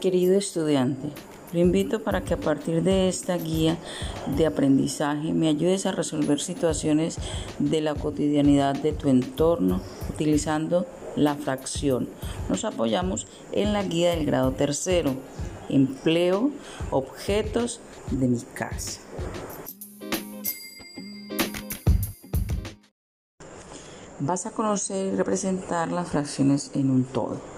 Querido estudiante, lo invito para que a partir de esta guía de aprendizaje me ayudes a resolver situaciones de la cotidianidad de tu entorno utilizando la fracción. Nos apoyamos en la guía del grado tercero, empleo, objetos de mi casa. Vas a conocer y representar las fracciones en un todo.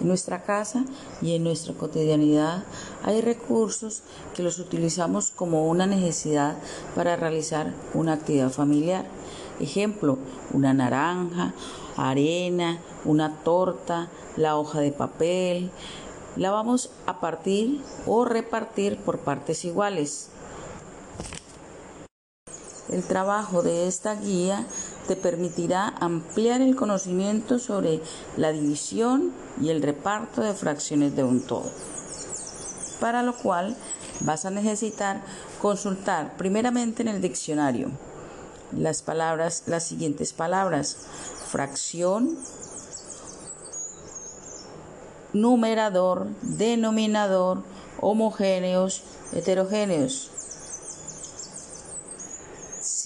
En nuestra casa y en nuestra cotidianidad hay recursos que los utilizamos como una necesidad para realizar una actividad familiar. Ejemplo, una naranja, arena, una torta, la hoja de papel. La vamos a partir o repartir por partes iguales. El trabajo de esta guía te permitirá ampliar el conocimiento sobre la división y el reparto de fracciones de un todo. Para lo cual vas a necesitar consultar primeramente en el diccionario las palabras, las siguientes palabras: fracción, numerador, denominador, homogéneos, heterogéneos.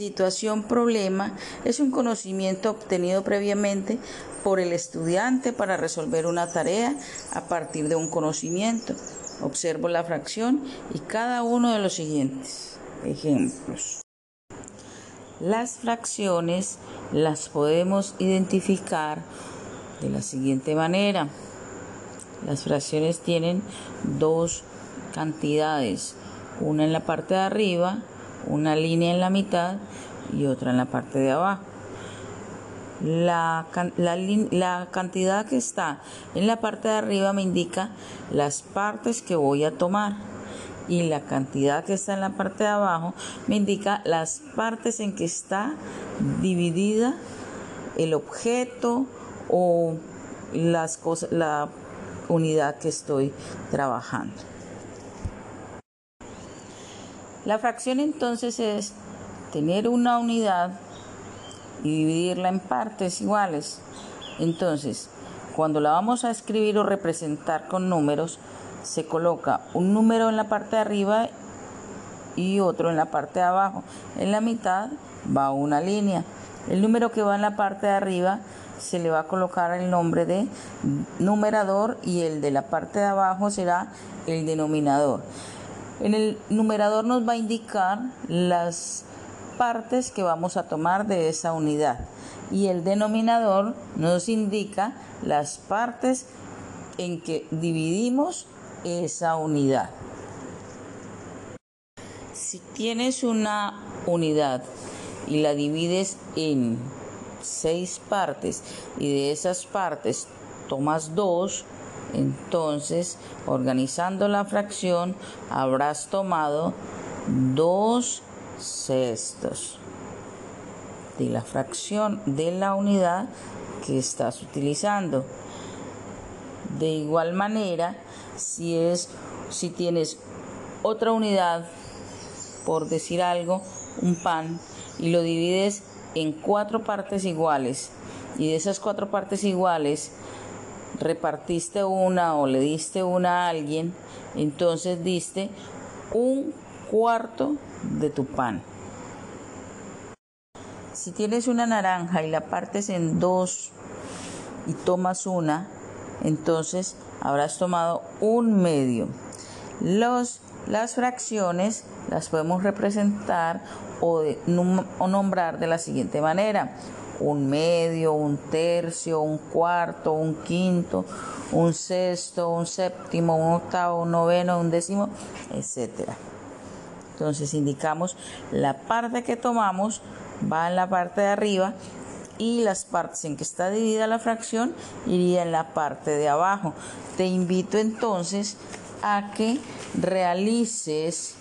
Situación problema es un conocimiento obtenido previamente por el estudiante para resolver una tarea a partir de un conocimiento. Observo la fracción y cada uno de los siguientes ejemplos. Las fracciones las podemos identificar de la siguiente manera. Las fracciones tienen dos cantidades, una en la parte de arriba una línea en la mitad y otra en la parte de abajo. La, la, cantidad que está en la parte de arriba me indica las partes que voy a tomar y la cantidad que está en la parte de abajo me indica las partes en que está dividida el objeto o las cosas, la unidad que estoy trabajando. La fracción entonces es tener una unidad y dividirla en partes iguales. Entonces, cuando la vamos a escribir o representar con números, se coloca un número en la parte de arriba y otro en la parte de abajo. En la mitad va una línea. El número que va en la parte de arriba se le va a colocar el nombre de numerador y el de la parte de abajo será el denominador. En el numerador nos va a indicar las partes que vamos a tomar de esa unidad y el denominador nos indica las partes en que dividimos esa unidad. Si tienes una unidad y la divides en seis partes y de esas partes tomas dos, entonces, organizando la fracción, habrás tomado dos sextos de la fracción de la unidad que estás utilizando. De igual manera, si es si tienes otra unidad, por decir algo, un pan y lo divides en cuatro partes iguales y de esas cuatro partes iguales repartiste una o le diste una a alguien, entonces diste un cuarto de tu pan. Si tienes una naranja y la partes en dos y tomas una, entonces habrás tomado un medio. Los, las fracciones las podemos representar o, o nombrar de la siguiente manera un medio, un tercio, un cuarto, un quinto, un sexto, un séptimo, un octavo, un noveno, un décimo, etc. Entonces indicamos la parte que tomamos va en la parte de arriba y las partes en que está dividida la fracción iría en la parte de abajo. Te invito entonces a que realices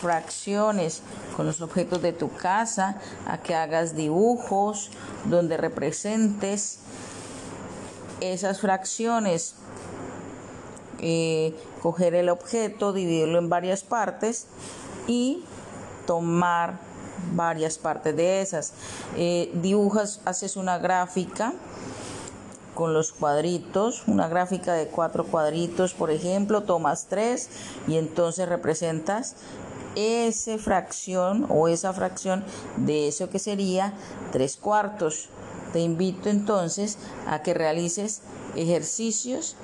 fracciones con los objetos de tu casa, a que hagas dibujos donde representes esas fracciones. Eh, coger el objeto, dividirlo en varias partes y tomar varias partes de esas. Eh, dibujas, haces una gráfica con los cuadritos, una gráfica de cuatro cuadritos, por ejemplo, tomas tres y entonces representas esa fracción o esa fracción de eso que sería tres cuartos. Te invito entonces a que realices ejercicios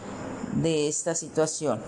de esta situación.